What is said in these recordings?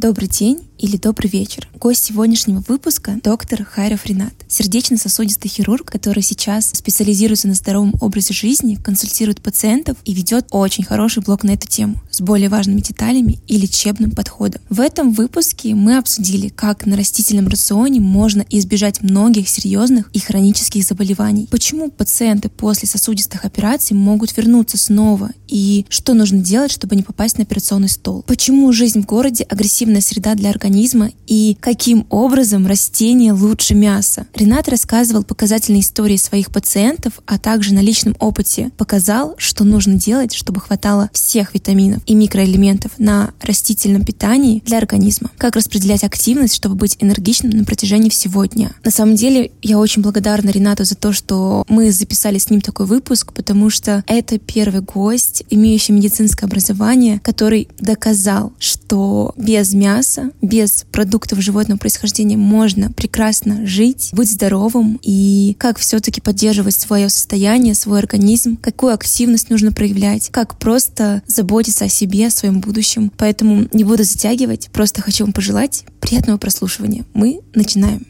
Добрый день или добрый вечер. Гость сегодняшнего выпуска — доктор Хайров Ренат, сердечно-сосудистый хирург, который сейчас специализируется на здоровом образе жизни, консультирует пациентов и ведет очень хороший блог на эту тему с более важными деталями и лечебным подходом. В этом выпуске мы обсудили, как на растительном рационе можно избежать многих серьезных и хронических заболеваний, почему пациенты после сосудистых операций могут вернуться снова и что нужно делать, чтобы не попасть на операционный стол, почему жизнь в городе агрессивная среда для организма организма и каким образом растение лучше мяса. Ренат рассказывал показательные истории своих пациентов, а также на личном опыте показал, что нужно делать, чтобы хватало всех витаминов и микроэлементов на растительном питании для организма. Как распределять активность, чтобы быть энергичным на протяжении всего дня. На самом деле, я очень благодарна Ренату за то, что мы записали с ним такой выпуск, потому что это первый гость, имеющий медицинское образование, который доказал, что без мяса, без без продуктов животного происхождения можно прекрасно жить, быть здоровым и как все-таки поддерживать свое состояние, свой организм, какую активность нужно проявлять, как просто заботиться о себе, о своем будущем. Поэтому не буду затягивать, просто хочу вам пожелать приятного прослушивания. Мы начинаем.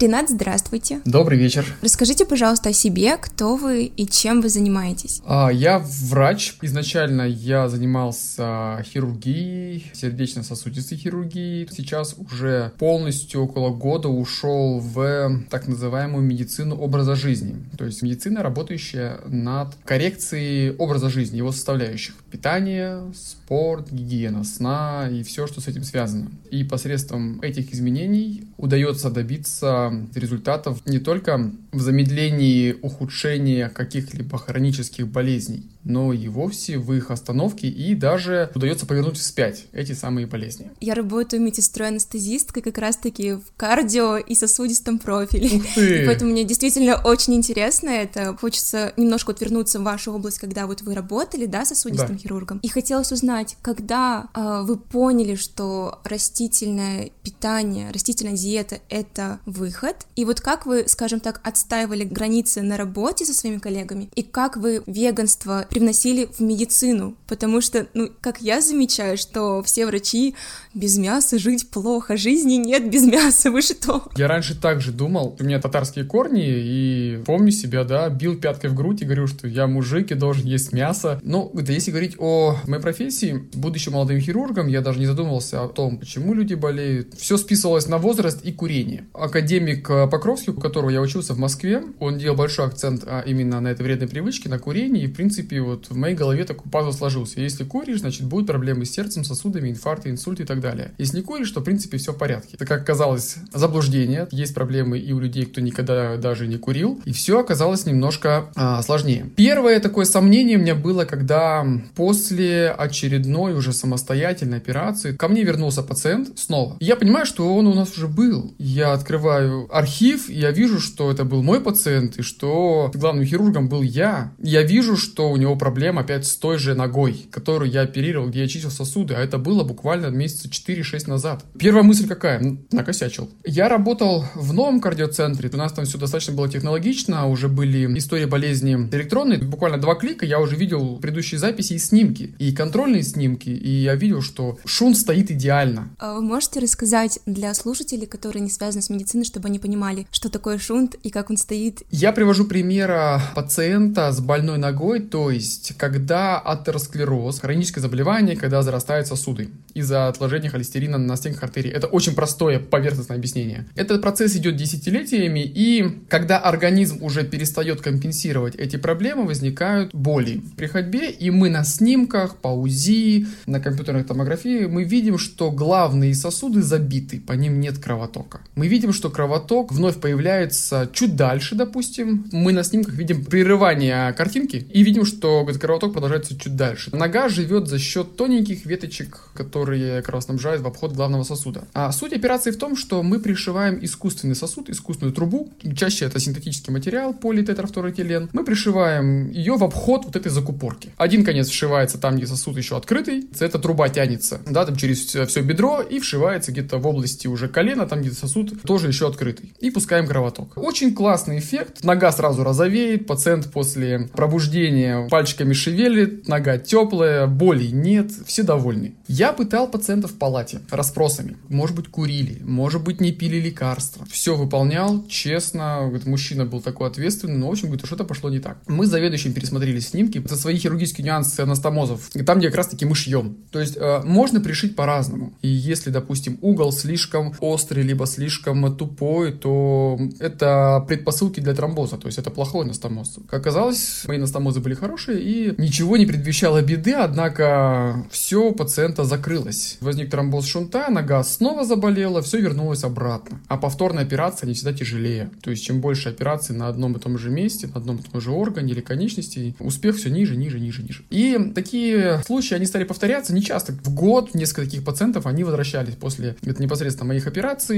Ренат, здравствуйте. Добрый вечер. Расскажите, пожалуйста, о себе, кто вы и чем вы занимаетесь. А, я врач. Изначально я занимался хирургией, сердечно-сосудистой хирургией. Сейчас уже полностью около года ушел в так называемую медицину образа жизни. То есть медицина, работающая над коррекцией образа жизни, его составляющих. Питание, спорт, гигиена сна и все, что с этим связано. И посредством этих изменений удается добиться результатов не только в замедлении ухудшения каких-либо хронических болезней, но и вовсе в их остановке и даже удается повернуть вспять эти самые болезни. Я работаю медсестрой-анестезисткой как раз-таки в кардио и сосудистом профиле. И поэтому мне действительно очень интересно это. Хочется немножко отвернуться в вашу область, когда вот вы работали, да, сосудистым да. хирургом. И хотелось узнать, когда э, вы поняли, что растительное питание, растительная диета — это выход, и вот как вы, скажем так, отстаивали границы на работе со своими коллегами, и как вы веганство привносили в медицину, потому что, ну, как я замечаю, что все врачи без мяса жить плохо, жизни нет без мяса, вы что? Я раньше также думал, у меня татарские корни, и помню себя, да, бил пяткой в грудь и говорю, что я мужик и должен есть мясо. Но да, если говорить о моей профессии, будучи молодым хирургом, я даже не задумывался о том, почему люди болеют. Все списывалось на возраст и курение. Академик э, Покровский, у которого я учился в Москве, он делал большой акцент а, именно на этой вредной привычке, на курении, и, в принципе, вот в моей голове такой пазл сложился. Если куришь, значит, будут проблемы с сердцем, сосудами, инфаркты, инсульты и так далее. Если не куришь, то, в принципе, все в порядке. Это, как казалось, заблуждение. Есть проблемы и у людей, кто никогда даже не курил. И все оказалось немножко а, сложнее. Первое такое сомнение у меня было, когда после очередной уже самостоятельной операции ко мне вернулся пациент снова. я понимаю, что он у нас уже был. Я открываю архив, я вижу, что это был мой пациент, и что главным хирургом был я. Я вижу, что у него проблема опять с той же ногой, которую я оперировал, где я чистил сосуды, а это было буквально месяца 4-6 назад. Первая мысль какая? Накосячил. Я работал в новом кардиоцентре, у нас там все достаточно было технологично, уже были истории болезни электронные, буквально два клика, я уже видел предыдущие записи и снимки, и контрольные снимки, и я видел, что шунт стоит идеально. А вы можете рассказать для слушателей, которые не связаны с медициной, чтобы они понимали, что такое шунт и как он стоит? Я привожу примера пациента с больной ногой, то есть, когда атеросклероз, хроническое заболевание, когда зарастают сосуды из-за отложения холестерина на стенках артерий. Это очень простое поверхностное объяснение. Этот процесс идет десятилетиями, и когда организм уже перестает компенсировать эти проблемы, возникают боли при ходьбе, и мы на снимках, по УЗИ, на компьютерной томографии, мы видим, что главные сосуды забиты, по ним нет кровотока. Мы видим, что кровоток вновь появляется чуть дальше, допустим. Мы на снимках видим прерывание картинки и видим, что кровоток продолжается чуть дальше. Нога живет за счет тоненьких веточек, которые кровоснабжают в обход главного сосуда. А суть операции в том, что мы пришиваем искусственный сосуд, искусственную трубу, чаще это синтетический материал, политетрафторэтилен. Мы пришиваем ее в обход вот этой закупорки. Один конец вшивается там, где сосуд еще открытый, эта труба тянется, да, там через все, бедро и вшивается где-то в области уже колена, там где сосуд тоже еще открытый. И пускаем кровоток. Очень классный эффект. Нога сразу розовеет, пациент после пробуждения пальчиками шевелит, нога теплая, боли нет, все довольны. Я пытал пациентов в палате расспросами. Может быть, курили, может быть, не пили лекарства. Все выполнял, честно. Говорит, мужчина был такой ответственный, но, в общем, говорит, что-то пошло не так. Мы с заведующим пересмотрели снимки. Это свои хирургические нюансы анастомозов. Там, где как раз-таки мы шьем. То есть, э, можно пришить по-разному. И если, допустим, угол слишком острый, либо слишком тупой, то это предпосылки для тромбоза. То есть, это плохой анастомоз. Как оказалось, мои анастомозы были хорошие, и ничего не предвещало беды, однако все у пациента закрылось. Возник тромбоз шунта, нога снова заболела, все вернулось обратно. А повторная операция не всегда тяжелее. То есть, чем больше операций на одном и том же месте, на одном и том же органе или конечности, успех все ниже, ниже, ниже, ниже. И такие случаи, они стали повторяться не часто. В год несколько таких пациентов, они возвращались после непосредственно моих операций.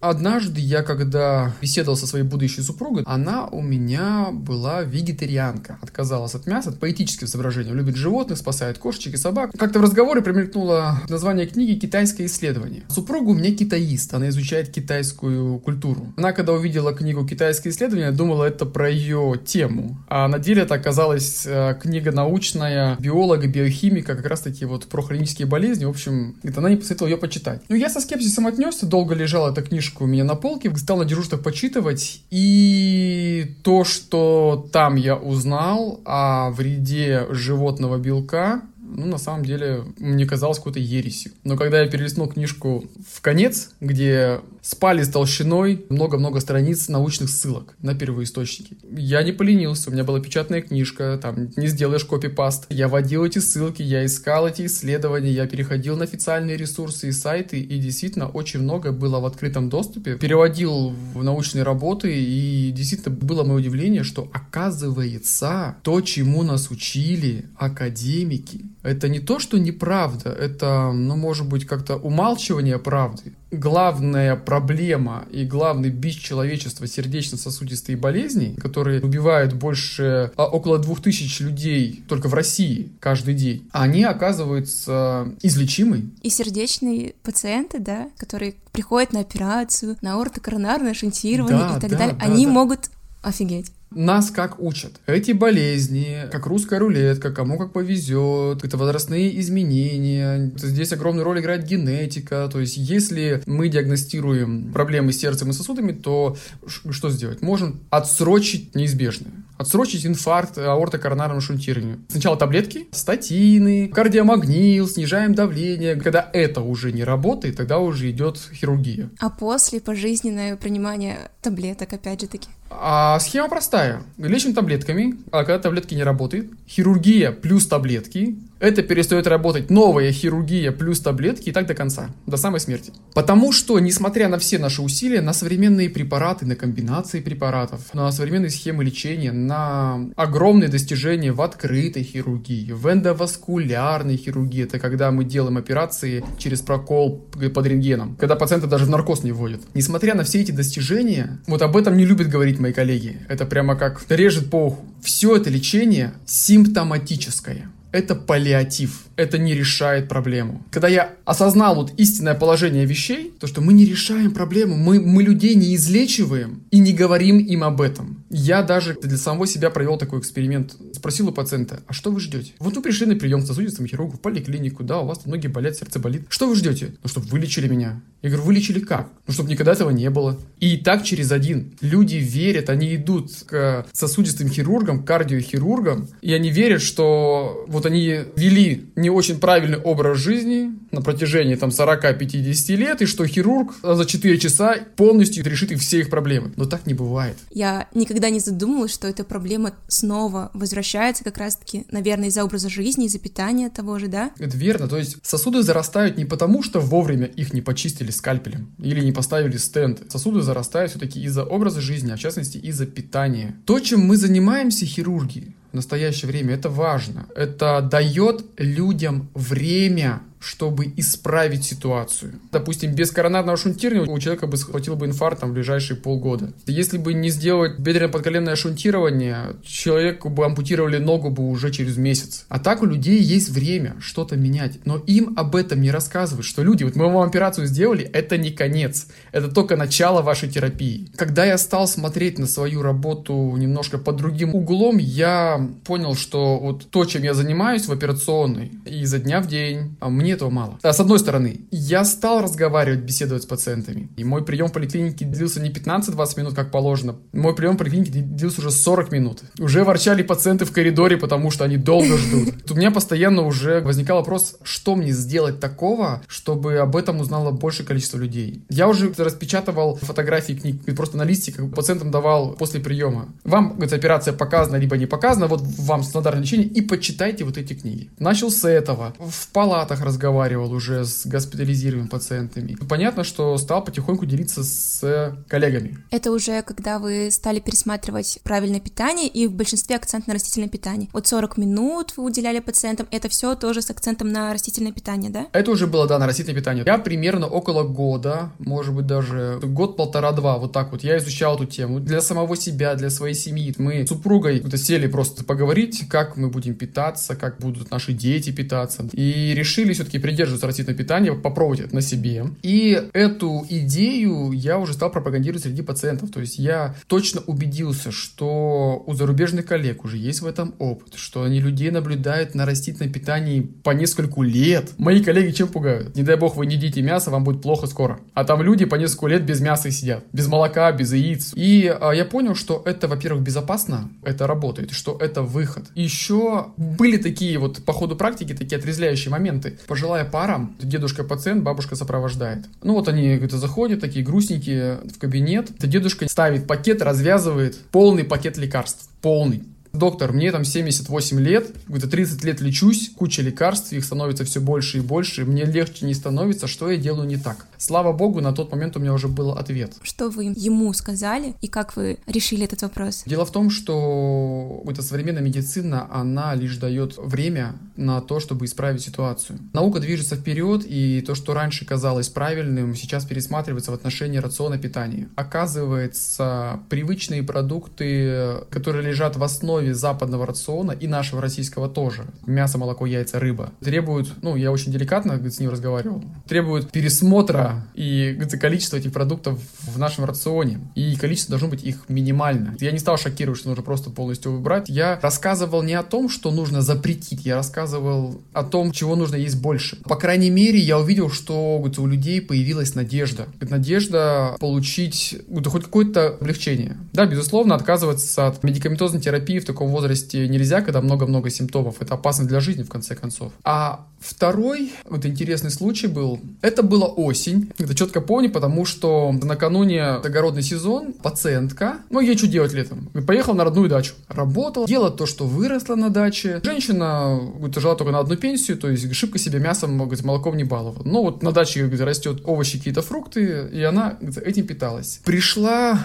Однажды я, когда беседовал со своей будущей супругой, она у меня была вегетарианка. Отказалась от мяса, от поэтических соображений. Любит животных, спасает кошечек и собак. Как-то в разговоре примелькнуло название книги «Китайское исследование». Супруга у меня китаист, она изучает китайскую культуру. Она, когда увидела книгу «Китайское исследование», думала, это про ее тему. А на деле это оказалась э, книга научная биолога, биохимика, как раз-таки вот про хронические болезни. В общем, это она не посоветовала ее почитать. Ну, я со скепсисом отнесся, долго лежала эта книжка у меня на полке, стал на дежурствах почитывать, и то, что там я узнал о вреде животного белка, ну, на самом деле, мне казалось какой-то ересью. Но когда я перелистнул книжку в конец, где спали с толщиной много-много страниц научных ссылок на первоисточники, я не поленился, у меня была печатная книжка, там не сделаешь копипаст. Я вводил эти ссылки, я искал эти исследования, я переходил на официальные ресурсы и сайты, и действительно очень много было в открытом доступе. Переводил в научные работы, и действительно было мое удивление, что оказывается то, чему нас учили академики, это не то, что неправда, это, ну, может быть, как-то умалчивание правды. Главная проблема и главный бич человечества сердечно-сосудистые болезни, которые убивают больше, а, около двух тысяч людей только в России каждый день, они оказываются излечимы. И сердечные пациенты, да, которые приходят на операцию, на ортокоронарное шунтирование да, и так да, далее, да, они да. могут офигеть. Нас как учат? Эти болезни, как русская рулетка, кому как повезет, это возрастные изменения. Здесь огромную роль играет генетика. То есть, если мы диагностируем проблемы с сердцем и сосудами, то что сделать? Можем отсрочить неизбежное отсрочить инфаркт аортокоронарному шунтированию. Сначала таблетки, статины, кардиомагнил, снижаем давление. Когда это уже не работает, тогда уже идет хирургия. А после пожизненное принимание таблеток, опять же таки? А схема простая. Лечим таблетками, а когда таблетки не работают, хирургия плюс таблетки, это перестает работать новая хирургия плюс таблетки и так до конца, до самой смерти. Потому что, несмотря на все наши усилия, на современные препараты, на комбинации препаратов, на современные схемы лечения, на огромные достижения в открытой хирургии, в эндоваскулярной хирургии, это когда мы делаем операции через прокол под рентгеном, когда пациента даже в наркоз не вводят. Несмотря на все эти достижения, вот об этом не любят говорить мои коллеги. Это прямо как режет по уху. Все это лечение симптоматическое это паллиатив. Это не решает проблему. Когда я осознал вот истинное положение вещей, то что мы не решаем проблему, мы, мы людей не излечиваем и не говорим им об этом. Я даже для самого себя провел такой эксперимент. Спросил у пациента, а что вы ждете? Вот вы пришли на прием к сосудистому хирургу в поликлинику, да, у вас ноги болят, сердце болит. Что вы ждете? Ну, чтобы вылечили меня. Я говорю, вылечили как? Ну, чтобы никогда этого не было. И так через один. Люди верят, они идут к сосудистым хирургам, кардиохирургам, и они верят, что вот они вели не очень правильный образ жизни на протяжении там 40-50 лет, и что хирург за 4 часа полностью решит их все их проблемы. Но так не бывает. Я никогда не задумывалась, что эта проблема снова возвращается как раз-таки, наверное, из-за образа жизни, из-за питания того же, да? Это верно. То есть сосуды зарастают не потому, что вовремя их не почистили скальпелем или не поставили стенд. Сосуды зарастают все-таки из-за образа жизни, а в частности из-за питания. То, чем мы занимаемся хирурги, в настоящее время. Это важно. Это дает людям время чтобы исправить ситуацию. Допустим, без коронарного шунтирования у человека бы схватил бы инфаркт там, в ближайшие полгода. Если бы не сделать бедренно-подколенное шунтирование, человеку бы ампутировали ногу бы уже через месяц. А так у людей есть время что-то менять. Но им об этом не рассказывают, что люди, вот мы вам операцию сделали, это не конец. Это только начало вашей терапии. Когда я стал смотреть на свою работу немножко под другим углом, я понял, что вот то, чем я занимаюсь в операционной, изо дня в день, а мне этого мало. А с одной стороны, я стал разговаривать, беседовать с пациентами. И мой прием в поликлинике длился не 15-20 минут, как положено. Мой прием в поликлинике длился уже 40 минут. Уже ворчали пациенты в коридоре, потому что они долго ждут. У меня постоянно уже возникал вопрос, что мне сделать такого, чтобы об этом узнало большее количество людей. Я уже распечатывал фотографии книг, просто на листе как пациентам давал после приема. Вам говорит, операция показана, либо не показана, вот вам стандартное лечение, и почитайте вот эти книги. Начал с этого. В палатах разговаривал уже с госпитализированными пациентами. Понятно, что стал потихоньку делиться с коллегами. Это уже когда вы стали пересматривать правильное питание и в большинстве акцент на растительное питание. Вот 40 минут вы уделяли пациентам, это все тоже с акцентом на растительное питание, да? Это уже было, да, на растительное питание. Я примерно около года, может быть даже год-полтора-два, вот так вот, я изучал эту тему для самого себя, для своей семьи. Мы с супругой сели просто поговорить, как мы будем питаться, как будут наши дети питаться. И решили все-таки придерживаться растительного питания, попробовать это на себе. И эту идею я уже стал пропагандировать среди пациентов. То есть я точно убедился, что у зарубежных коллег уже есть в этом опыт, что они людей наблюдают на растительном питании по нескольку лет. Мои коллеги чем пугают? Не дай бог вы не едите мясо, вам будет плохо скоро. А там люди по несколько лет без мяса сидят, без молока, без яиц. И а, я понял, что это, во-первых, безопасно, это работает, что это выход. Еще были такие вот по ходу практики такие отрезвляющие моменты. Пожилая пара, дедушка пациент, бабушка сопровождает. Ну вот они где-то заходят, такие грустненькие, в кабинет. Дедушка ставит пакет, развязывает полный пакет лекарств. Полный доктор, мне там 78 лет, где-то 30 лет лечусь, куча лекарств, их становится все больше и больше, мне легче не становится, что я делаю не так. Слава богу, на тот момент у меня уже был ответ. Что вы ему сказали и как вы решили этот вопрос? Дело в том, что эта современная медицина, она лишь дает время на то, чтобы исправить ситуацию. Наука движется вперед, и то, что раньше казалось правильным, сейчас пересматривается в отношении рациона питания. Оказывается, привычные продукты, которые лежат в основе западного рациона и нашего российского тоже. Мясо, молоко, яйца, рыба. Требуют, ну, я очень деликатно с ним разговаривал, требуют пересмотра и говорит, количество этих продуктов в нашем рационе. И количество должно быть их минимально. Я не стал шокировать, что нужно просто полностью выбрать. Я рассказывал не о том, что нужно запретить, я рассказывал о том, чего нужно есть больше. По крайней мере, я увидел, что у людей появилась надежда. Надежда получить хоть какое-то облегчение. Да, безусловно, отказываться от медикаментозной терапии в таком возрасте нельзя, когда много-много симптомов. Это опасно для жизни, в конце концов. А второй вот интересный случай был. Это была осень. Это четко помню, потому что накануне огородный сезон пациентка, ну, ей что делать летом? Поехала на родную дачу. Работала, делала то, что выросла на даче. Женщина говорит, жила только на одну пенсию, то есть шибко себе мясом, говорит, молоком не баловала. Но вот на даче говорит, растет овощи, какие-то фрукты, и она говорит, этим питалась. Пришла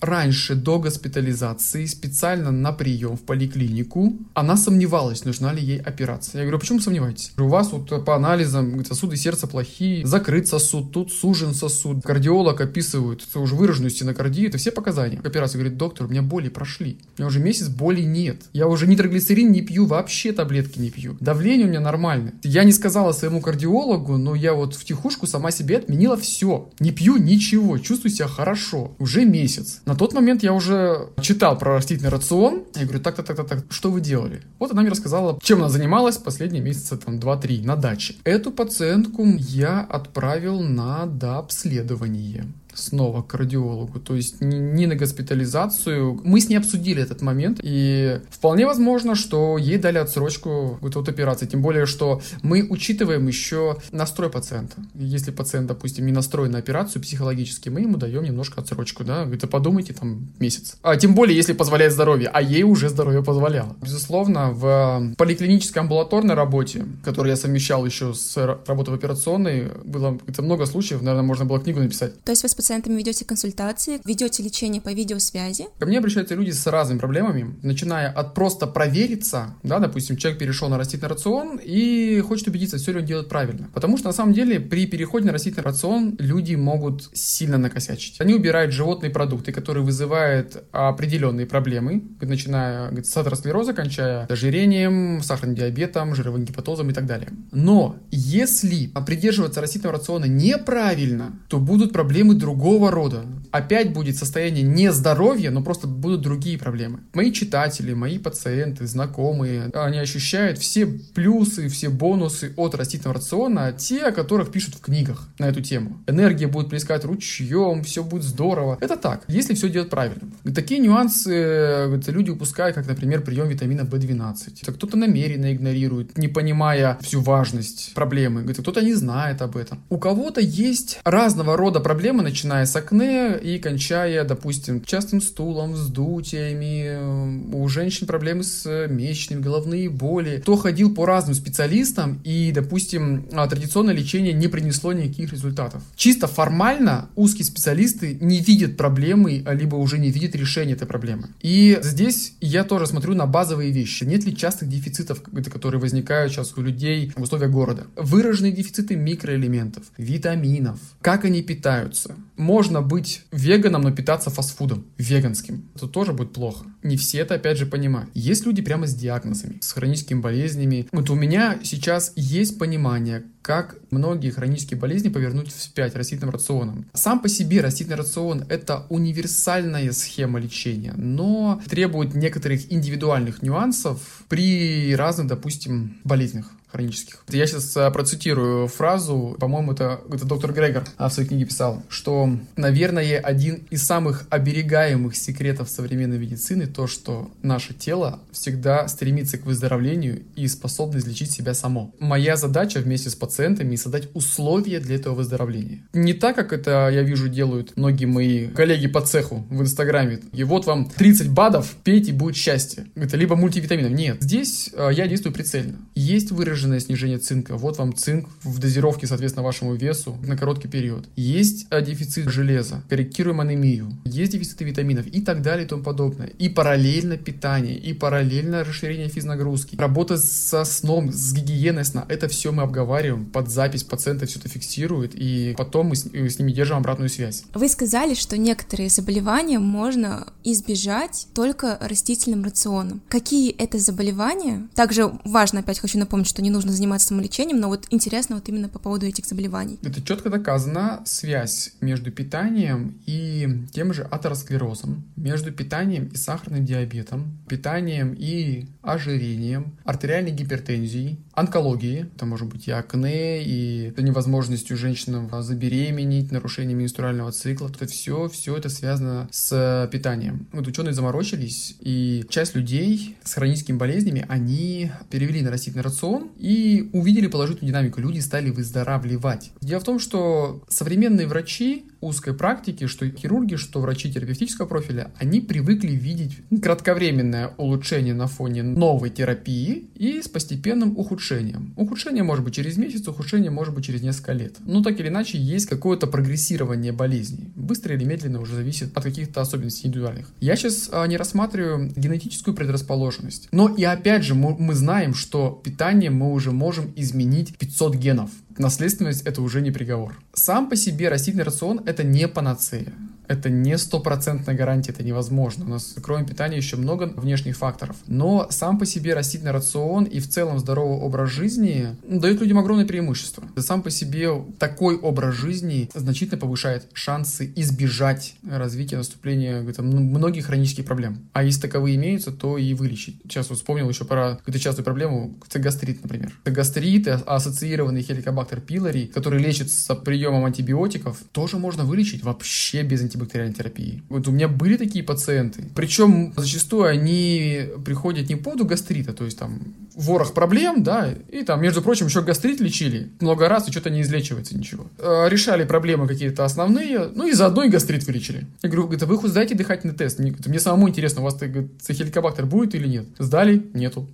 раньше, до госпитализации, специально на прием в поликлинику, она сомневалась, нужна ли ей операция. Я говорю, «А почему сомневаетесь? У вас вот по анализам сосуды сердца плохие, закрыт сосуд, тут сужен сосуд. Кардиолог описывает уже выраженную стенокардию, это все показания. Операция говорит, доктор, у меня боли прошли. У меня уже месяц боли нет. Я уже нитроглицерин не пью, вообще таблетки не пью. Давление у меня нормальное. Я не сказала своему кардиологу, но я вот в тихушку сама себе отменила все. Не пью ничего, чувствую себя хорошо. Уже месяц. На тот момент я уже читал про растительный рацион. Я говорю, так, так, так, так, так, что вы делали? Вот она мне рассказала, чем она занималась последние месяцы, там, 2-3 на даче. Эту пациентку я отправил на дообследование снова к кардиологу, то есть не на госпитализацию. Мы с ней обсудили этот момент, и вполне возможно, что ей дали отсрочку вот от операции, тем более, что мы учитываем еще настрой пациента. Если пациент, допустим, не настроен на операцию психологически, мы ему даем немножко отсрочку, да, а подумайте, там, месяц. А тем более, если позволяет здоровье, а ей уже здоровье позволяло. Безусловно, в поликлинической амбулаторной работе, которую я совмещал еще с работой в операционной, было это много случаев, наверное, можно было книгу написать. То есть вы с пациентами ведете консультации, ведете лечение по видеосвязи? Ко мне обращаются люди с разными проблемами, начиная от просто провериться, да, допустим, человек перешел на растительный рацион и хочет убедиться, все ли он делает правильно. Потому что на самом деле при переходе на растительный рацион люди могут сильно накосячить. Они убирают животные продукты, которые вызывают определенные проблемы, начиная с атеросклероза, кончая ожирением, сахарным диабетом, жировым гепатозом и так далее. Но если придерживаться растительного рациона неправильно, то будут проблемы другого рода. Опять будет состояние нездоровья, но просто будут другие проблемы. Мои читатели, мои пациенты, знакомые, они ощущают все плюсы, все бонусы от растительного рациона, те, о которых пишут в книгах на эту тему. Энергия будет плескать ручьем, все будет здорово. Это так, если все делать правильно. Такие нюансы это люди упускают, как, например, прием витамина В12. Кто-то намеренно игнорирует, не понимая всю важность проблемы. Кто-то не знает об этом. У кого-то есть разного рода проблемы, начиная с акне и кончая, допустим, частым стулом, вздутиями. У женщин проблемы с месячными, головные боли. Кто ходил по разным специалистам и, допустим, традиционное лечение не принесло никаких результатов. Чисто формально узкие специалисты не видят проблемы, либо уже не видят решения этой проблемы. И здесь я тоже смотрю на базовые вещи. Нет ли частых дефицитов, которые возникают сейчас у людей в условиях города? Выраженные дефициты микроэлементов, витаминов, как они питаются. Можно быть веганом, но питаться фастфудом, веганским. Это тоже будет плохо. Не все это, опять же, понимают. Есть люди прямо с диагнозами, с хроническими болезнями. Вот у меня сейчас есть понимание, как многие хронические болезни повернуть вспять растительным рационом. Сам по себе растительный рацион – это универсальная схема лечения, но требует некоторых индивидуальных нюансов при разных, допустим, болезнях хронических. Я сейчас а, процитирую фразу, по-моему, это, это доктор Грегор а, в своей книге писал, что, наверное, один из самых оберегаемых секретов современной медицины то, что наше тело всегда стремится к выздоровлению и способно излечить себя само. Моя задача вместе с пациентами создать условия для этого выздоровления. Не так, как это, я вижу, делают многие мои коллеги по цеху в Инстаграме. И вот вам 30 БАДов, пейте, будет счастье. Это либо мультивитаминов. Нет, здесь а, я действую прицельно. Есть выражение выраженное снижение цинка. Вот вам цинк в дозировке, соответственно, вашему весу на короткий период. Есть а, дефицит железа, корректируем анемию, есть дефициты витаминов и так далее и тому подобное. И параллельно питание, и параллельно расширение физнагрузки. Работа со сном, с гигиеной сна. Это все мы обговариваем под запись, пациента все это фиксирует, и потом мы с, с ними держим обратную связь. Вы сказали, что некоторые заболевания можно избежать только растительным рационом. Какие это заболевания? Также важно, опять хочу напомнить, что не не нужно заниматься самолечением, но вот интересно вот именно по поводу этих заболеваний. Это четко доказана связь между питанием и тем же атеросклерозом, между питанием и сахарным диабетом, питанием и ожирением, артериальной гипертензией, онкологией, это может быть и акне, и невозможностью женщинам забеременеть, нарушение менструального цикла. Это все, все это связано с питанием. Вот ученые заморочились, и часть людей с хроническими болезнями, они перевели на растительный рацион и увидели положительную динамику. Люди стали выздоравливать. Дело в том, что современные врачи узкой практики, что хирурги, что врачи терапевтического профиля, они привыкли видеть кратковременное улучшение на фоне новой терапии и с постепенным ухудшением. Ухудшение может быть через месяц, ухудшение может быть через несколько лет. Но так или иначе есть какое-то прогрессирование болезни. Быстро или медленно уже зависит от каких-то особенностей индивидуальных. Я сейчас а, не рассматриваю генетическую предрасположенность. Но и опять же мы, знаем, что питание мы уже можем изменить 500 генов. Наследственность это уже не приговор. Сам по себе растительный рацион это не панацея это не стопроцентная гарантия, это невозможно. У нас кроме питания еще много внешних факторов. Но сам по себе растительный рацион и в целом здоровый образ жизни дает людям огромное преимущество. Сам по себе такой образ жизни значительно повышает шансы избежать развития наступления там, многих хронических проблем. А если таковые имеются, то и вылечить. Сейчас вот вспомнил еще про какую-то частую проблему, это гастрит, например. Это гастрит, ассоциированный хеликобактер пилори, который лечится приемом антибиотиков, тоже можно вылечить вообще без антибиотиков антибактериальной терапии. Вот у меня были такие пациенты. Причем зачастую они приходят не по поводу гастрита, то есть там ворох проблем, да, и там, между прочим, еще гастрит лечили много раз, и что-то не излечивается ничего. Э, решали проблемы какие-то основные, ну и заодно и гастрит вылечили. Я говорю, это вы хоть сдайте дыхательный тест. Мне, мне самому интересно, у вас хеликобактер будет или нет? Сдали? Нету.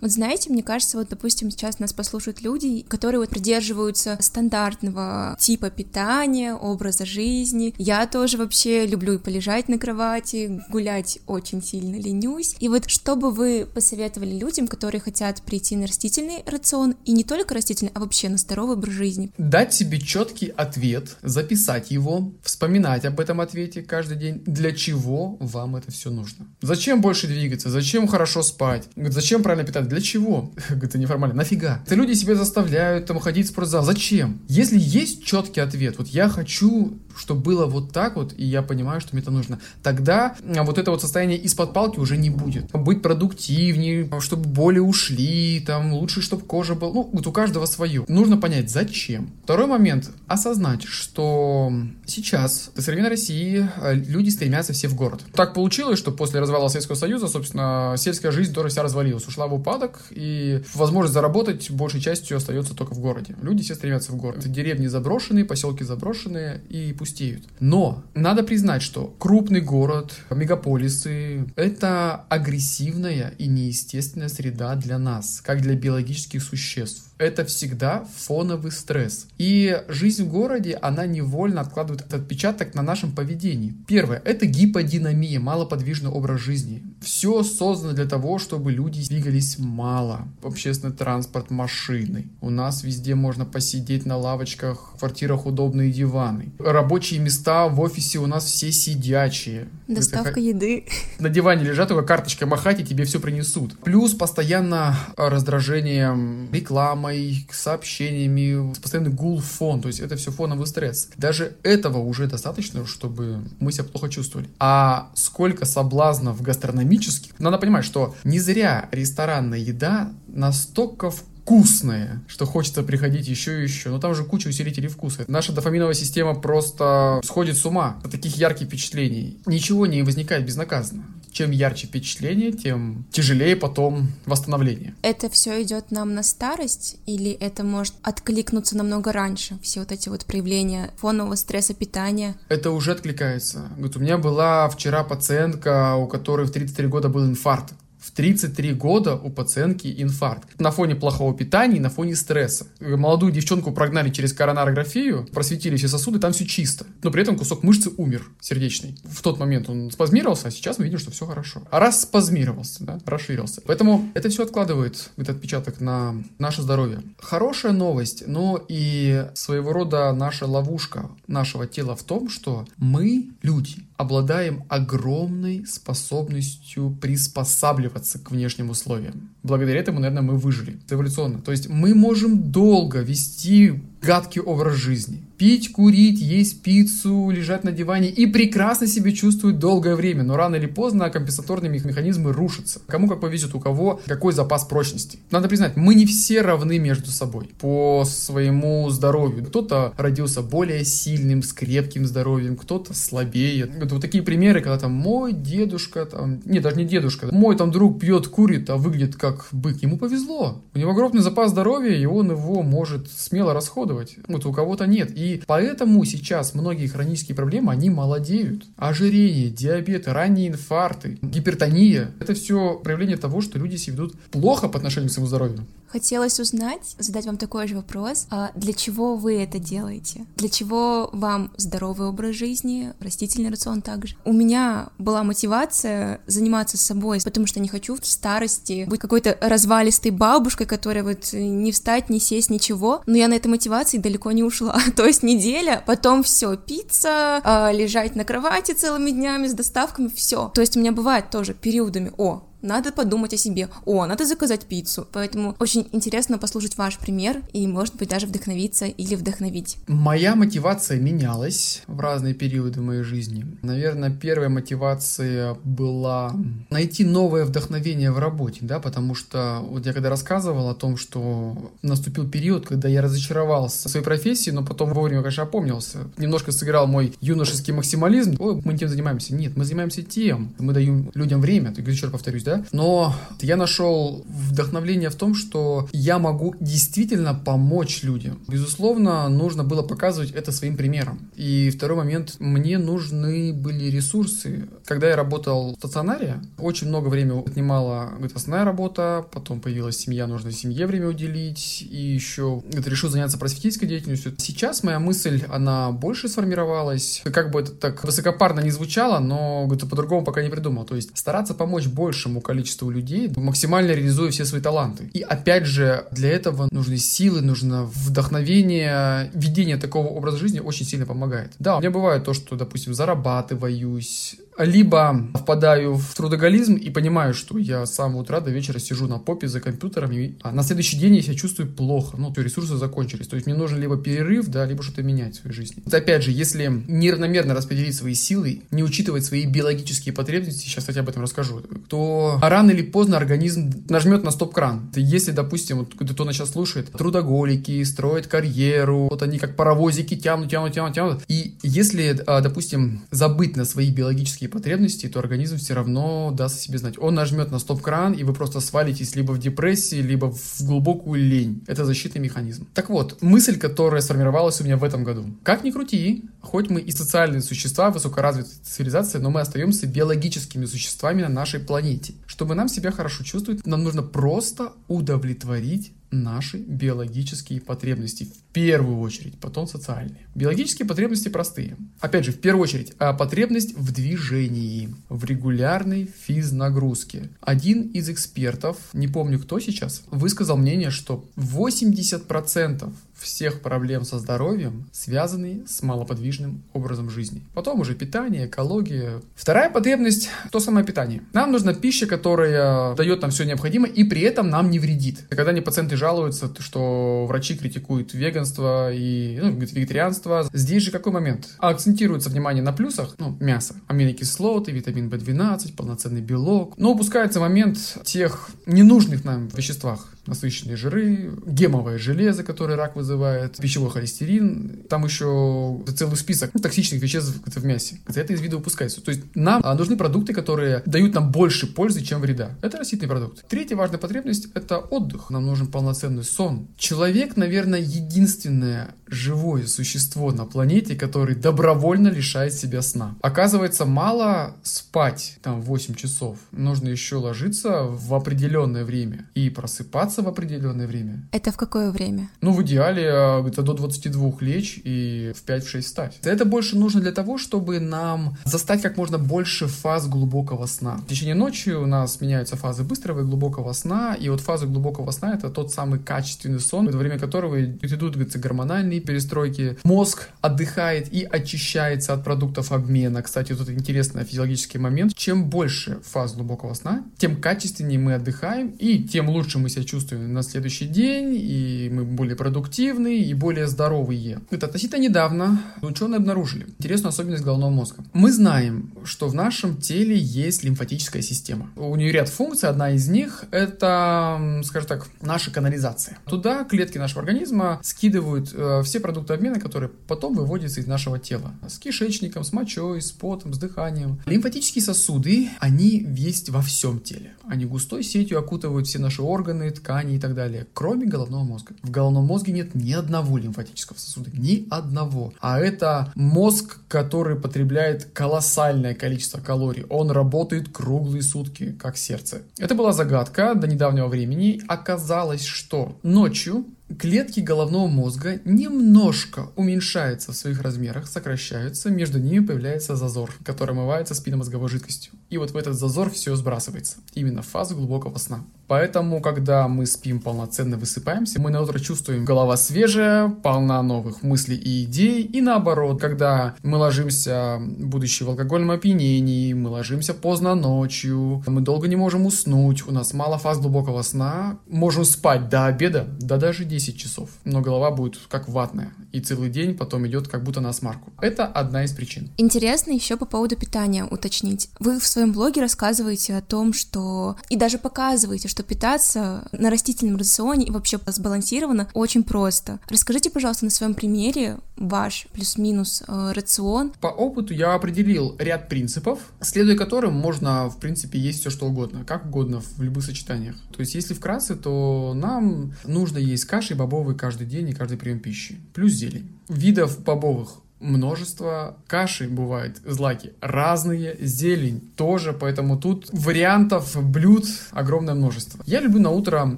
Вот знаете, мне кажется, вот, допустим, сейчас нас послушают люди, которые вот придерживаются стандартного типа питания, образа жизни. Я тоже вообще люблю и полежать на кровати, гулять очень сильно ленюсь. И вот что бы вы посоветовали людям, которые хотят прийти на растительный рацион, и не только растительный, а вообще на здоровый образ жизни? Дать себе четкий ответ, записать его, вспоминать об этом ответе каждый день, для чего вам это все нужно. Зачем больше двигаться, зачем хорошо спать, зачем правильно питаться, для чего? Это неформально, нафига? Это люди себя заставляют там ходить в спортзал, зачем? Если есть четкий ответ, вот я хочу чтобы было вот так вот, и я понимаю, что мне это нужно, тогда а, вот это вот состояние из-под палки уже не будет. Быть продуктивнее, чтобы боли ушли, там лучше, чтобы кожа была, ну, вот у каждого свое. Нужно понять, зачем. Второй момент, осознать, что сейчас в современной России а, люди стремятся все в город. Так получилось, что после развала Советского Союза, собственно, сельская жизнь тоже вся развалилась, ушла в упадок, и возможность заработать большей частью остается только в городе. Люди все стремятся в город. Деревни заброшенные, поселки заброшенные, и пустеют. Но надо признать, что крупный город, мегаполисы — это агрессивная и неестественная среда для нас, как для биологических существ это всегда фоновый стресс. И жизнь в городе, она невольно откладывает этот отпечаток на нашем поведении. Первое, это гиподинамия, малоподвижный образ жизни. Все создано для того, чтобы люди двигались мало. Общественный транспорт, машины. У нас везде можно посидеть на лавочках, в квартирах удобные диваны. Рабочие места в офисе у нас все сидячие. Доставка это, еды. На диване лежат, только карточкой махать, и тебе все принесут. Плюс постоянно раздражение рекламы, рекламой, сообщениями, постоянный гул фон, то есть это все фоновый стресс. Даже этого уже достаточно, чтобы мы себя плохо чувствовали. А сколько соблазнов гастрономических, надо понимать, что не зря ресторанная еда настолько вкусное, что хочется приходить еще и еще. Но там же куча усилителей вкуса. Наша дофаминовая система просто сходит с ума от таких ярких впечатлений. Ничего не возникает безнаказанно чем ярче впечатление, тем тяжелее потом восстановление. Это все идет нам на старость или это может откликнуться намного раньше? Все вот эти вот проявления фонового стресса питания? Это уже откликается. Вот у меня была вчера пациентка, у которой в 33 года был инфаркт. В 33 года у пациентки инфаркт. На фоне плохого питания на фоне стресса. Молодую девчонку прогнали через коронарографию, просветили все сосуды, там все чисто. Но при этом кусок мышцы умер, сердечный. В тот момент он спазмировался, а сейчас мы видим, что все хорошо. А раз спазмировался, да, расширился. Поэтому это все откладывает этот отпечаток на наше здоровье. Хорошая новость, но и своего рода наша ловушка нашего тела в том, что мы, люди, обладаем огромной способностью приспосабливаться к внешним условиям. Благодаря этому, наверное, мы выжили эволюционно. То есть мы можем долго вести гадкий образ жизни. Пить, курить, есть пиццу, лежать на диване и прекрасно себя чувствовать долгое время, но рано или поздно компенсаторные механизмы рушатся. Кому как повезет, у кого какой запас прочности. Надо признать, мы не все равны между собой по своему здоровью. Кто-то родился более сильным, с крепким здоровьем, кто-то слабее. Это вот такие примеры, когда там мой дедушка, там, нет, даже не дедушка, мой там друг пьет, курит, а выглядит как бык. Ему повезло. У него огромный запас здоровья, и он его может смело расходовать контролировать. Вот у кого-то нет. И поэтому сейчас многие хронические проблемы, они молодеют. Ожирение, диабет, ранние инфаркты, гипертония. Это все проявление того, что люди себя ведут плохо по отношению к своему здоровью. Хотелось узнать, задать вам такой же вопрос. А для чего вы это делаете? Для чего вам здоровый образ жизни, растительный рацион также? У меня была мотивация заниматься собой, потому что не хочу в старости быть какой-то развалистой бабушкой, которая вот не встать, не сесть, ничего. Но я на этой мотивации далеко не ушла. То есть неделя, потом все, пицца, а, лежать на кровати целыми днями с доставками, все. То есть у меня бывает тоже периодами, о, надо подумать о себе, о, надо заказать пиццу. Поэтому очень интересно послушать ваш пример и, может быть, даже вдохновиться или вдохновить. Моя мотивация менялась в разные периоды моей жизни. Наверное, первая мотивация была найти новое вдохновение в работе, да, потому что вот я когда рассказывал о том, что наступил период, когда я разочаровался в своей профессии, но потом вовремя, конечно, опомнился. Немножко сыграл мой юношеский максимализм. Ой, мы тем занимаемся. Нет, мы занимаемся тем. Мы даем людям время. Так еще раз повторюсь, да, но я нашел вдохновление в том, что я могу действительно помочь людям. Безусловно, нужно было показывать это своим примером. И второй момент, мне нужны были ресурсы. Когда я работал в стационаре, очень много времени отнимала основная работа, потом появилась семья, нужно семье время уделить, и еще говорит, решил заняться просветительской деятельностью. Сейчас моя мысль, она больше сформировалась. Как бы это так высокопарно не звучало, но говорит, по-другому пока не придумал. То есть стараться помочь большему количеству людей, максимально реализуя все свои таланты. И опять же, для этого нужны силы, нужно вдохновение. Ведение такого образа жизни очень сильно помогает. Да, у меня бывает то, что, допустим, зарабатываюсь, либо впадаю в трудоголизм и понимаю, что я с самого утра до вечера сижу на попе за компьютером, и а на следующий день я себя чувствую плохо, ну, то ресурсы закончились. То есть мне нужен либо перерыв, да, либо что-то менять в своей жизни. Вот опять же, если неравномерно распределить свои силы, не учитывать свои биологические потребности, сейчас, кстати, об этом расскажу, то рано или поздно организм нажмет на стоп-кран. Если, допустим, вот кто-то нас сейчас слушает, трудоголики, строят карьеру, вот они как паровозики тянут, тянут, тянут, тянут. И если, а, допустим, забыть на свои биологические физические потребности, то организм все равно даст о себе знать. Он нажмет на стоп-кран, и вы просто свалитесь либо в депрессии, либо в глубокую лень. Это защитный механизм. Так вот, мысль, которая сформировалась у меня в этом году. Как ни крути, хоть мы и социальные существа, высокоразвитая цивилизация, но мы остаемся биологическими существами на нашей планете. Чтобы нам себя хорошо чувствовать, нам нужно просто удовлетворить наши биологические потребности в первую очередь, потом социальные. Биологические потребности простые. Опять же, в первую очередь, а потребность в движении, в регулярной физнагрузке. Один из экспертов, не помню кто сейчас, высказал мнение, что 80% всех проблем со здоровьем связаны с малоподвижным образом жизни. Потом уже питание, экология. Вторая потребность – то самое питание. Нам нужна пища, которая дает нам все необходимое и при этом нам не вредит. Когда мне пациенты жалуются, что врачи критикуют веганство и ну, вегетарианство, здесь же какой момент? Акцентируется внимание на плюсах, ну, мясо, аминокислоты, витамин В12, полноценный белок. Но упускается момент тех ненужных нам веществах, насыщенные жиры, гемовое железо, которое рак вызывает, пищевой холестерин, там еще целый список токсичных веществ в мясе. Это из вида упускается. То есть нам а, нужны продукты, которые дают нам больше пользы, чем вреда. Это растительный продукт. Третья важная потребность – это отдых. Нам нужен полноценный сон. Человек, наверное, единственное живое существо на планете, который добровольно лишает себя сна. Оказывается, мало спать там 8 часов. Нужно еще ложиться в определенное время и просыпаться в определенное время. Это в какое время? Ну, в идеале а, где-то до 22 лечь и в 5-6 встать. Это больше нужно для того, чтобы нам застать как можно больше фаз глубокого сна. В течение ночи у нас меняются фазы быстрого и глубокого сна, и вот фаза глубокого сна это тот самый качественный сон, во время которого идут, говорится, гормональные перестройки. Мозг отдыхает и очищается от продуктов обмена. Кстати, тут интересный физиологический момент. Чем больше фаз глубокого сна, тем качественнее мы отдыхаем, и тем лучше мы себя чувствуем на следующий день, и мы более продуктивные и более здоровые. Это относительно недавно ученые обнаружили интересную особенность головного мозга. Мы знаем, что в нашем теле есть лимфатическая система. У нее ряд функций, одна из них это, скажем так, наша канализация. Туда клетки нашего организма скидывают э, все продукты обмена, которые потом выводятся из нашего тела. С кишечником, с мочой, с потом, с дыханием. Лимфатические сосуды, они есть во всем теле. Они густой сетью окутывают все наши органы, ткани и так далее, кроме головного мозга. В головном мозге нет ни одного лимфатического сосуда, ни одного. А это мозг, который потребляет колоссальное количество калорий. Он работает круглые сутки, как сердце. Это была загадка до недавнего времени. Оказалось, что ночью клетки головного мозга немножко уменьшаются в своих размерах, сокращаются, между ними появляется зазор, который омывается спинномозговой жидкостью. И вот в этот зазор все сбрасывается, именно в глубокого сна. Поэтому, когда мы спим полноценно, высыпаемся, мы на утро чувствуем голова свежая, полна новых мыслей и идей. И наоборот, когда мы ложимся, будучи в алкогольном опьянении, мы ложимся поздно ночью, мы долго не можем уснуть, у нас мало фаз глубокого сна, можем спать до обеда, да даже 10 часов. Но голова будет как ватная. И целый день потом идет как будто на смарку. Это одна из причин. Интересно еще по поводу питания уточнить. Вы в своем блоге рассказываете о том, что... И даже показываете, питаться на растительном рационе и вообще сбалансированно очень просто. Расскажите, пожалуйста, на своем примере ваш плюс-минус э, рацион. По опыту я определил ряд принципов, следуя которым можно, в принципе, есть все что угодно, как угодно, в любых сочетаниях. То есть, если вкратце, то нам нужно есть каши бобовые каждый день и каждый прием пищи, плюс зелень. Видов бобовых множество. Каши бывают, злаки разные, зелень тоже, поэтому тут вариантов блюд огромное множество. Я люблю на утро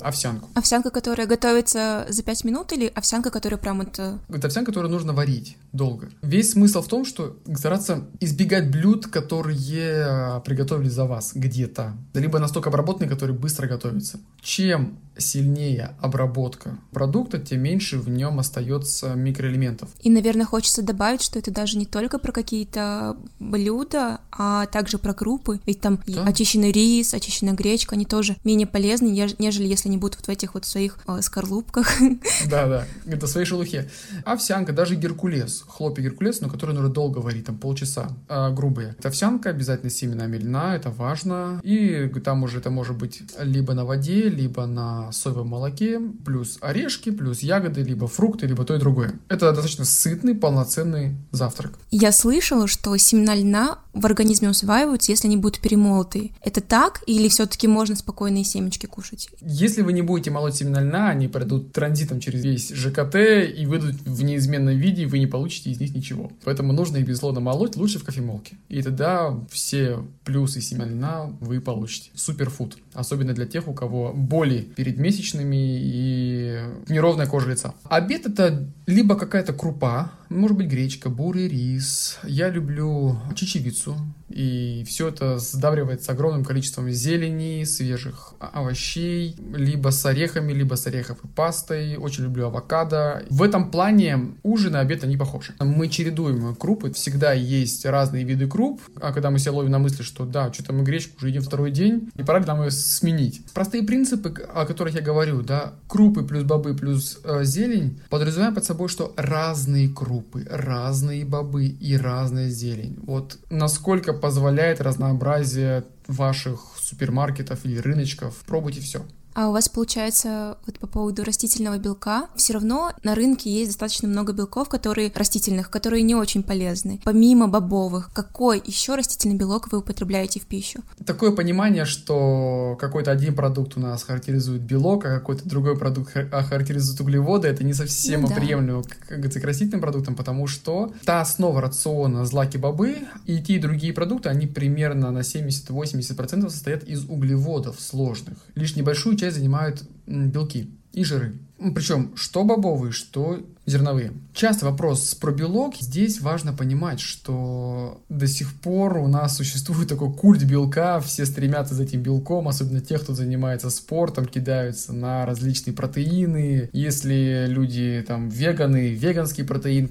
овсянку. Овсянка, которая готовится за 5 минут или овсянка, которая прям это... Это овсянка, которую нужно варить долго. Весь смысл в том, что стараться избегать блюд, которые приготовили за вас где-то. Либо настолько обработанные, которые быстро готовятся. Чем сильнее обработка продукта, тем меньше в нем остается микроэлементов. И, наверное, хочется добавить, что это даже не только про какие-то блюда, а также про крупы. Ведь там да. очищенный рис, очищенная гречка, они тоже менее полезны, нежели если они будут вот в этих вот своих э, скорлупках. Да-да, это своей шелухе. Овсянка, даже геркулес, хлопья геркулес, но которые нужно долго варить, там полчаса, э, грубые. Это овсянка, обязательно семена мельна, это важно. И там уже это может быть либо на воде, либо на соевом молоке, плюс орешки, плюс ягоды, либо фрукты, либо то и другое. Это достаточно сытный, полноценный завтрак. Я слышала, что семена льна в организме усваиваются, если они будут перемолотые. Это так или все-таки можно спокойные семечки кушать? Если вы не будете молоть семена льна, они пройдут транзитом через весь ЖКТ и выйдут в неизменном виде, и вы не получите из них ничего. Поэтому нужно их, безусловно, молоть лучше в кофемолке. И тогда все плюсы семян льна вы получите. Суперфуд. Особенно для тех, у кого боли перед месячными и неровная кожа лица. Обед это либо какая-то крупа, может быть гречка, бурый рис. Я люблю чечевицу. И все это сдавливается огромным количеством зелени, свежих овощей, либо с орехами, либо с ореховой пастой. Очень люблю авокадо. В этом плане ужин и обед они похожи. Мы чередуем крупы. Всегда есть разные виды круп. А когда мы себя ловим на мысли, что да, что-то мы гречку уже едим второй день, и пора нам ее сменить. Простые принципы, о которых я говорю, да, крупы плюс бобы плюс э, зелень, подразумеваем под собой, что разные крупы, разные бобы и разная зелень. Вот насколько позволяет разнообразие ваших супермаркетов или рыночков. Пробуйте все. А у вас получается, вот по поводу растительного белка, все равно на рынке есть достаточно много белков, которые растительных, которые не очень полезны. Помимо бобовых, какой еще растительный белок вы употребляете в пищу? Такое понимание, что какой-то один продукт у нас характеризует белок, а какой-то другой продукт а, характеризует углеводы, это не совсем ну, да. приемлемо к, к растительным продуктам, потому что та основа рациона злаки-бобы и те и другие продукты, они примерно на 70-80% состоят из углеводов сложных. Лишь небольшую часть занимают белки и жиры. Причем что бобовые, что зерновые. Часто вопрос про белок. Здесь важно понимать, что до сих пор у нас существует такой культ белка, все стремятся за этим белком, особенно те, кто занимается спортом, кидаются на различные протеины. Если люди там веганы, веганский протеин,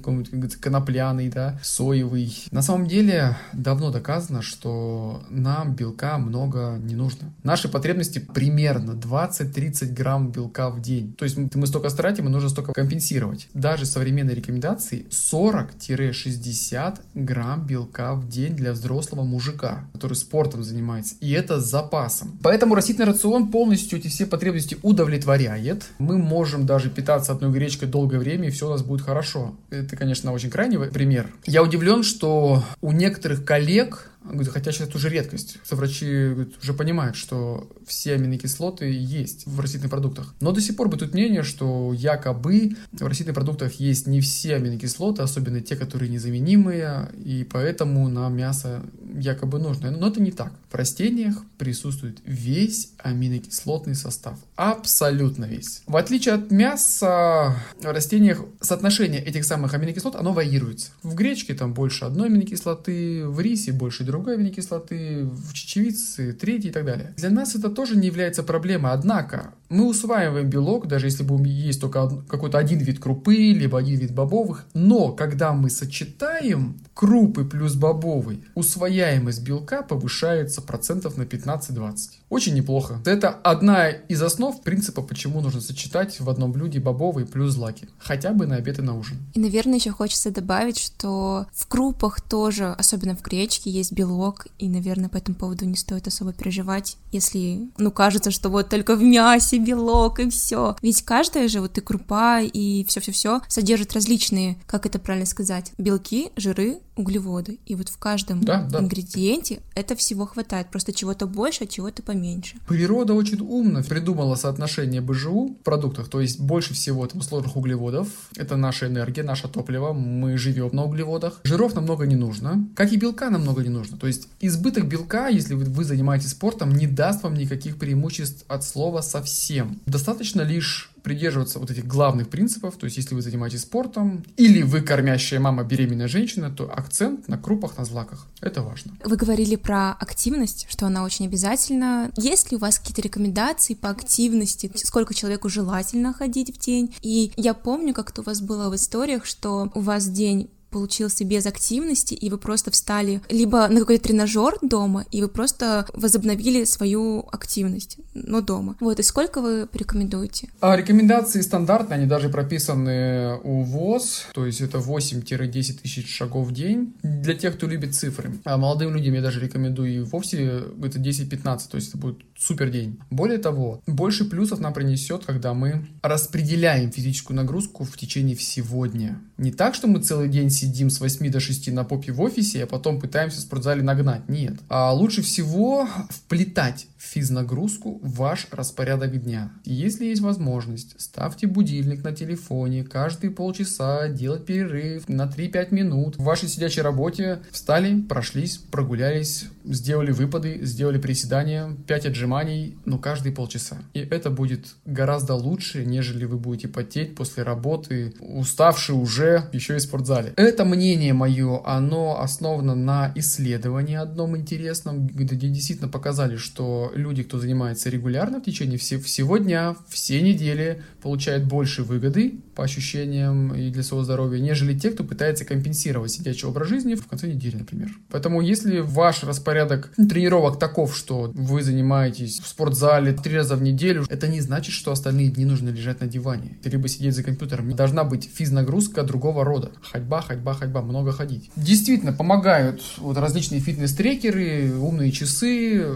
конопляный, да, соевый. На самом деле давно доказано, что нам белка много не нужно. Наши потребности примерно 20-30 грамм белка в день. То есть мы столько тратим, и нужно столько компенсировать даже современные рекомендации 40-60 грамм белка в день для взрослого мужика, который спортом занимается. И это с запасом. Поэтому растительный рацион полностью эти все потребности удовлетворяет. Мы можем даже питаться одной гречкой долгое время, и все у нас будет хорошо. Это, конечно, очень крайний пример. Я удивлен, что у некоторых коллег хотя сейчас это уже редкость. Врачи уже понимают, что все аминокислоты есть в растительных продуктах. Но до сих пор бытует мнение, что якобы в растительных продуктах есть не все аминокислоты, особенно те, которые незаменимые, и поэтому нам мясо якобы нужно. Но это не так. В растениях присутствует весь аминокислотный состав. Абсолютно весь. В отличие от мяса, в растениях соотношение этих самых аминокислот, оно варьируется. В гречке там больше одной аминокислоты, в рисе больше другой аминокислоты, в чечевице третьей и так далее. Для нас это тоже не является проблемой, однако мы усваиваем белок, даже если бы есть только какой-то один вид крупы, либо один вид бобовых, но когда мы сочетаем крупы плюс бобовый, усвояем распределяемость белка повышается процентов на 15-20. Очень неплохо. Это одна из основ принципа, почему нужно сочетать в одном блюде бобовые плюс злаки. Хотя бы на обед и на ужин. И, наверное, еще хочется добавить, что в крупах тоже, особенно в гречке, есть белок, и, наверное, по этому поводу не стоит особо переживать, если, ну, кажется, что вот только в мясе белок и все. Ведь каждая же вот и крупа, и все-все-все содержит различные, как это правильно сказать, белки, жиры, углеводы. И вот в каждом да, да. ингредиенте это всего хватает. Просто чего-то больше, а чего-то поменьше. Природа очень умно придумала соотношение БЖУ в продуктах. То есть больше всего там сложных углеводов. Это наша энергия, наше топливо. Мы живем на углеводах. Жиров намного не нужно. Как и белка намного не нужно. То есть избыток белка, если вы занимаетесь спортом, не даст вам никаких преимуществ от слова совсем. Достаточно лишь придерживаться вот этих главных принципов, то есть если вы занимаетесь спортом, или вы кормящая мама, беременная женщина, то акцент на крупах, на злаках. Это важно. Вы говорили про активность, что она очень обязательна. Есть ли у вас какие-то рекомендации по активности? Сколько человеку желательно ходить в день? И я помню, как-то у вас было в историях, что у вас день получился без активности, и вы просто встали либо на какой-то тренажер дома, и вы просто возобновили свою активность, но дома. Вот, и сколько вы порекомендуете? А рекомендации стандартные, они даже прописаны у ВОЗ, то есть это 8-10 тысяч шагов в день. Для тех, кто любит цифры. А молодым людям я даже рекомендую и вовсе это 10-15, то есть это будет супер день. Более того, больше плюсов нам принесет, когда мы распределяем физическую нагрузку в течение всего дня. Не так, что мы целый день сидим с 8 до 6 на попе в офисе, а потом пытаемся в спортзале нагнать. Нет. А лучше всего вплетать физнагрузку в ваш распорядок дня. Если есть возможность, ставьте будильник на телефоне, каждые полчаса делать перерыв на 3-5 минут. В вашей сидячей работе встали, прошлись, прогулялись, сделали выпады, сделали приседания, 5 отжиманий, но каждые полчаса. И это будет гораздо лучше, нежели вы будете потеть после работы, уставший уже еще и в спортзале. Это мнение мое, оно основано на исследовании одном интересном, где действительно показали, что люди, кто занимается регулярно в течение все, всего дня, все недели, получают больше выгоды по ощущениям и для своего здоровья, нежели те, кто пытается компенсировать сидячий образ жизни в конце недели, например. Поэтому если ваш распорядок тренировок таков, что вы занимаетесь в спортзале три раза в неделю, это не значит, что остальные дни нужно лежать на диване, либо сидеть за компьютером. Должна быть физнагрузка другого рода. Ходьба, ходьба, ходьба, много ходить. Действительно, помогают вот различные фитнес-трекеры, умные часы,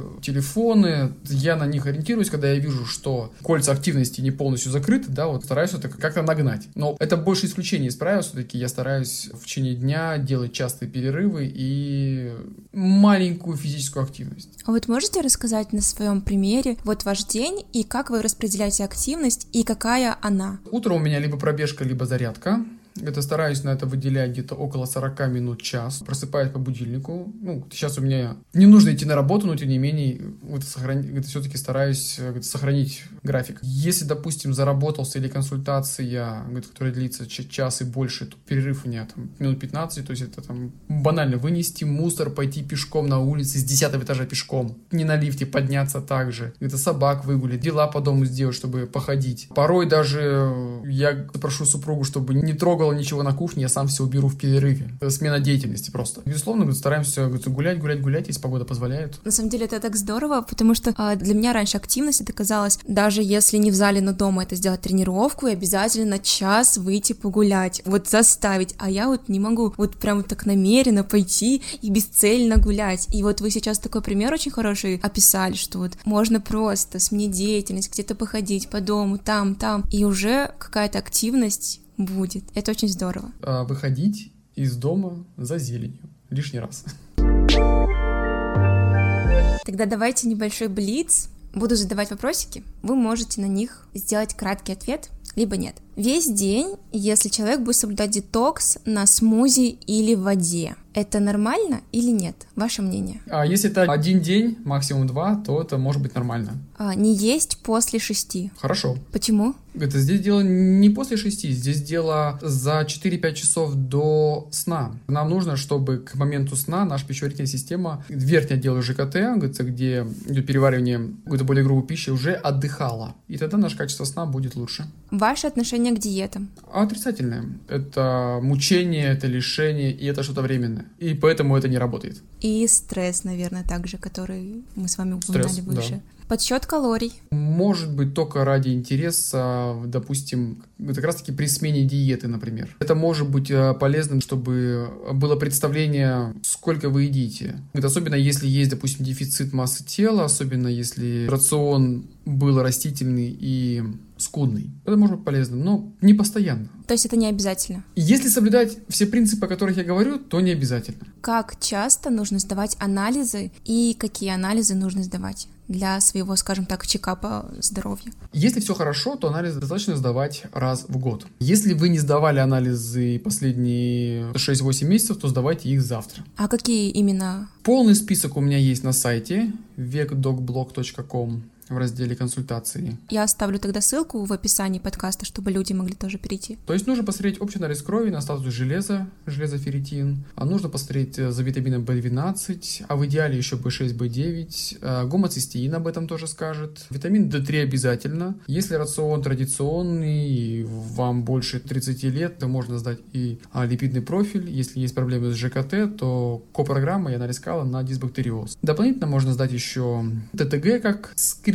телефоны. Я на них ориентируюсь, когда я вижу, что кольца активности не полностью закрыты, да, вот стараюсь это как-то нагнать. Но это больше исключение из правил. Все-таки я стараюсь в течение дня делать частые перерывы и маленькую физическую активность. А вот можете рассказать на своем примере вот ваш день и как вы распределяете активность и какая она? Утром у меня либо пробежка, либо зарядка. Это стараюсь на это выделять где-то около 40 минут, час. Просыпаюсь по будильнику. Ну, сейчас у меня не нужно идти на работу, но тем не менее, вот, сохрани... все-таки стараюсь говорит, сохранить график. Если, допустим, заработался или консультация, которая длится час и больше, то перерыв у меня там минут 15, то есть это там банально вынести мусор, пойти пешком на улице с 10 этажа пешком, не на лифте подняться также, это собак выгулить, дела по дому сделать, чтобы походить. Порой даже я прошу супругу, чтобы не трогал трогала ничего на кухне, я сам все уберу в перерыве. Смена деятельности просто. Безусловно, стараемся гулять, гулять, гулять, если погода позволяет. На самом деле это так здорово, потому что а, для меня раньше активность это казалось, даже если не в зале, но дома это сделать тренировку и обязательно час выйти погулять, вот заставить. А я вот не могу вот прям так намеренно пойти и бесцельно гулять. И вот вы сейчас такой пример очень хороший описали, что вот можно просто сменить деятельность, где-то походить по дому, там, там, и уже какая-то активность будет. Это очень здорово. А, выходить из дома за зеленью лишний раз. Тогда давайте небольшой блиц. Буду задавать вопросики. Вы можете на них сделать краткий ответ, либо нет. Весь день, если человек будет соблюдать детокс на смузи или воде, это нормально или нет? Ваше мнение? А если это один день, максимум два, то это может быть нормально. А, не есть после шести. Хорошо. Почему? Это здесь дело не после шести, здесь дело за 4-5 часов до сна. Нам нужно, чтобы к моменту сна наша пищеварительная система, верхний отдел ЖКТ, говорится, где идет переваривание какой-то более грубой пищи, уже отдыхала. И тогда наше качество сна будет лучше. Ваше отношение отношение к диетам? Отрицательное. Это мучение, это лишение, и это что-то временное. И поэтому это не работает. И стресс, наверное, также, который мы с вами упоминали Стресс, выше. да. Подсчет калорий. Может быть, только ради интереса, допустим, как раз-таки при смене диеты, например. Это может быть э, полезным, чтобы было представление, сколько вы едите. Это особенно если есть, допустим, дефицит массы тела, особенно если рацион был растительный и скудный. Это может быть полезным, но не постоянно. То есть это не обязательно. Если соблюдать все принципы, о которых я говорю, то не обязательно. Как часто нужно сдавать анализы и какие анализы нужно сдавать для своего, скажем так, чекапа здоровья? Если все хорошо, то анализы достаточно сдавать раз в год. Если вы не сдавали анализы последние 6-8 месяцев, то сдавайте их завтра. А какие именно? Полный список у меня есть на сайте vecdocblog.com в разделе консультации. Я оставлю тогда ссылку в описании подкаста, чтобы люди могли тоже перейти. То есть нужно посмотреть общий анализ крови на статус железа, железоферритин, а нужно посмотреть э, за витамином B12, а в идеале еще B6, B9, э, гомоцистеин об этом тоже скажет, витамин D3 обязательно. Если рацион традиционный, и вам больше 30 лет, то можно сдать и а, липидный профиль. Если есть проблемы с ЖКТ, то копрограмма и анализ кала на дисбактериоз. Дополнительно можно сдать еще ТТГ как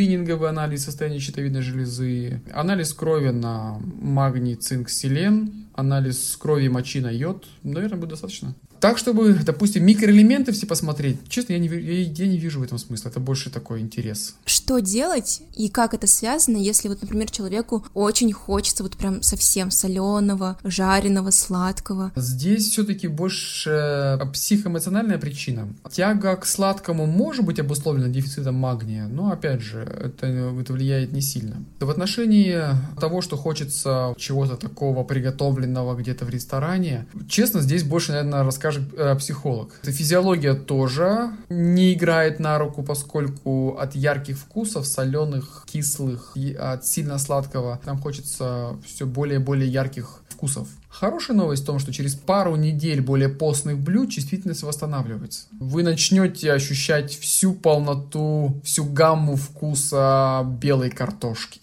скрининговый анализ состояния щитовидной железы, анализ крови на магний, цинк, селен, анализ крови, мочи на йод, наверное, будет достаточно. Так, чтобы, допустим, микроэлементы все посмотреть, честно, я не, я, я не вижу в этом смысла, это больше такой интерес. Что делать и как это связано, если вот, например, человеку очень хочется вот прям совсем соленого, жареного, сладкого? Здесь все-таки больше э, психоэмоциональная причина. Тяга к сладкому может быть обусловлена дефицитом магния, но, опять же, это, это влияет не сильно. В отношении того, что хочется чего-то такого приготовленного где-то в ресторане, честно, здесь больше, наверное, расскажет э, психолог. Физиология тоже не играет на руку, поскольку от ярких вкусов, соленых, кислых от сильно сладкого, нам хочется все более и более ярких вкусов. Хорошая новость в том, что через пару недель более постных блюд чувствительность восстанавливается. Вы начнете ощущать всю полноту, всю гамму вкуса белой картошки.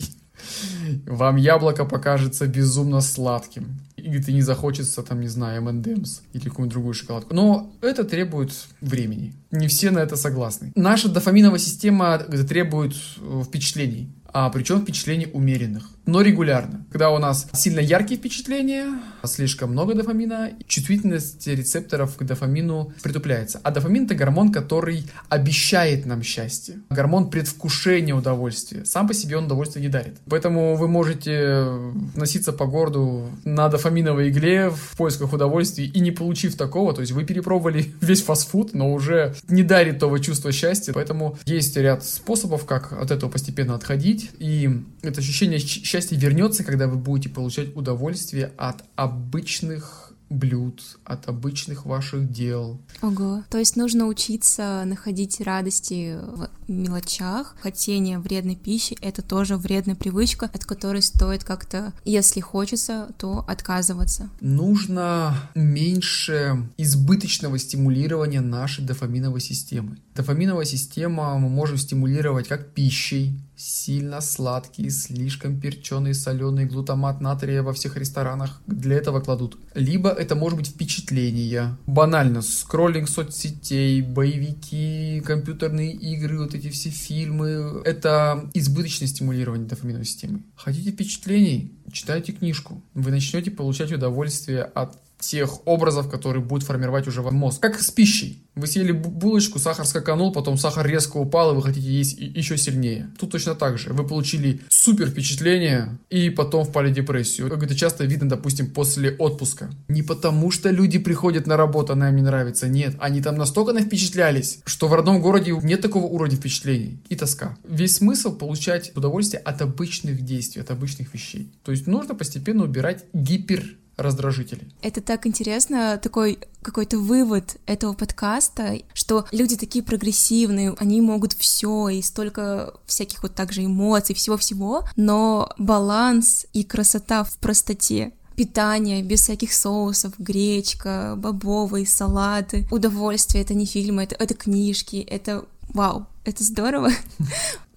Вам яблоко покажется безумно сладким. И ты не захочется, там, не знаю, M&M's или какую-нибудь другую шоколадку. Но это требует времени. Не все на это согласны. Наша дофаминовая система требует э, впечатлений. А причем впечатлений умеренных, но регулярно. Когда у нас сильно яркие впечатления, слишком много дофамина, чувствительность рецепторов к дофамину притупляется. А дофамин это гормон, который обещает нам счастье. Гормон предвкушения удовольствия. Сам по себе он удовольствие не дарит. Поэтому вы можете носиться по городу на дофаминовой игле в поисках удовольствия и не получив такого, то есть вы перепробовали весь фастфуд, но уже не дарит того чувства счастья. Поэтому есть ряд способов, как от этого постепенно отходить. И это ощущение счастья вернется, когда вы будете получать удовольствие от обычных блюд, от обычных ваших дел. Ого. То есть нужно учиться находить радости в мелочах. Хотение вредной пищи — это тоже вредная привычка, от которой стоит как-то, если хочется, то отказываться. Нужно меньше избыточного стимулирования нашей дофаминовой системы. Дофаминовая система мы можем стимулировать как пищей, сильно сладкий, слишком перченый, соленый глутамат натрия во всех ресторанах для этого кладут. Либо это может быть впечатление. Банально, скроллинг соцсетей, боевики, компьютерные игры, вот эти все фильмы. Это избыточное стимулирование дофаминовой системы. Хотите впечатлений? Читайте книжку. Вы начнете получать удовольствие от тех образов, которые будут формировать уже ваш мозг. Как с пищей. Вы съели бу- булочку, сахар скаканул, потом сахар резко упал, и вы хотите есть еще сильнее. Тут точно так же. Вы получили супер впечатление, и потом впали в депрессию. Как это часто видно, допустим, после отпуска. Не потому, что люди приходят на работу, она им не нравится. Нет, они там настолько на впечатлялись, что в родном городе нет такого уровня впечатлений и тоска. Весь смысл получать удовольствие от обычных действий, от обычных вещей. То есть нужно постепенно убирать гипер раздражители. Это так интересно, такой какой-то вывод этого подкаста, что люди такие прогрессивные, они могут все и столько всяких вот также эмоций, всего-всего, но баланс и красота в простоте питание без всяких соусов, гречка, бобовые, салаты, удовольствие, это не фильмы, это, это книжки, это вау, это здорово.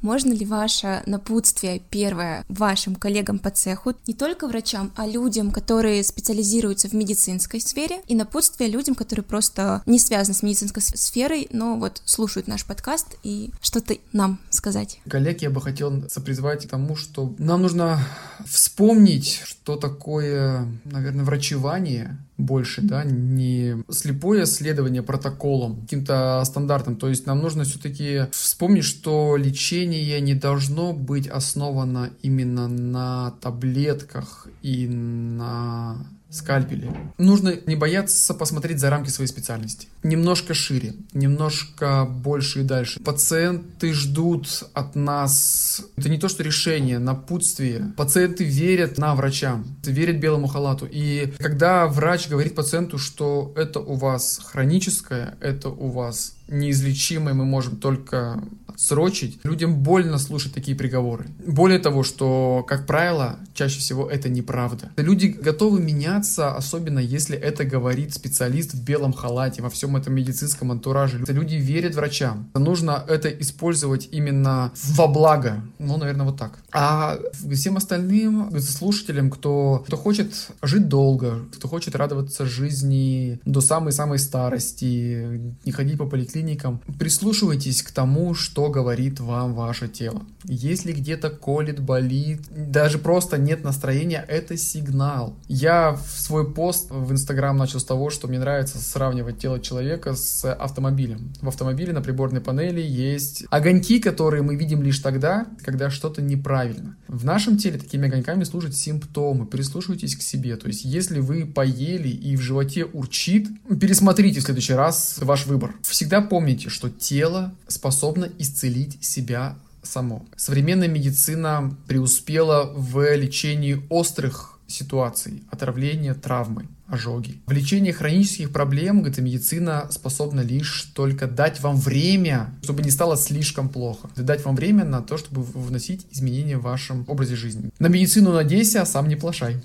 Можно ли ваше напутствие первое вашим коллегам по цеху, не только врачам, а людям, которые специализируются в медицинской сфере, и напутствие людям, которые просто не связаны с медицинской сферой, но вот слушают наш подкаст и что-то нам сказать. Коллег, я бы хотел сопризвать к тому, что нам нужно вспомнить, что такое, наверное, врачевание, больше, да, не слепое следование протоколам, каким-то стандартам. То есть нам нужно все-таки вспомнить, что лечение не должно быть основано именно на таблетках и на скальпели. Нужно не бояться посмотреть за рамки своей специальности. Немножко шире, немножко больше и дальше. Пациенты ждут от нас, это не то что решение, напутствие. Пациенты верят на врачам, верят белому халату. И когда врач говорит пациенту, что это у вас хроническое, это у вас неизлечимое, мы можем только срочить. Людям больно слушать такие приговоры. Более того, что, как правило, чаще всего это неправда. Люди готовы меняться, особенно если это говорит специалист в белом халате, во всем этом медицинском антураже. Люди верят врачам. Нужно это использовать именно во благо. Ну, наверное, вот так. А всем остальным слушателям, кто, кто хочет жить долго, кто хочет радоваться жизни до самой-самой старости, не ходить по поликлиникам, прислушивайтесь к тому, что говорит вам ваше тело. Если где-то колет, болит, даже просто нет настроения, это сигнал. Я в свой пост в Инстаграм начал с того, что мне нравится сравнивать тело человека с автомобилем. В автомобиле на приборной панели есть огоньки, которые мы видим лишь тогда, когда что-то неправильно. В нашем теле такими огоньками служат симптомы. Прислушивайтесь к себе. То есть, если вы поели и в животе урчит, пересмотрите в следующий раз ваш выбор. Всегда помните, что тело способно исцелить себя само. Современная медицина преуспела в лечении острых ситуаций, отравления, травмы, ожоги. В лечении хронических проблем эта медицина способна лишь только дать вам время, чтобы не стало слишком плохо. Дать вам время на то, чтобы вносить изменения в вашем образе жизни. На медицину надейся, а сам не плашай.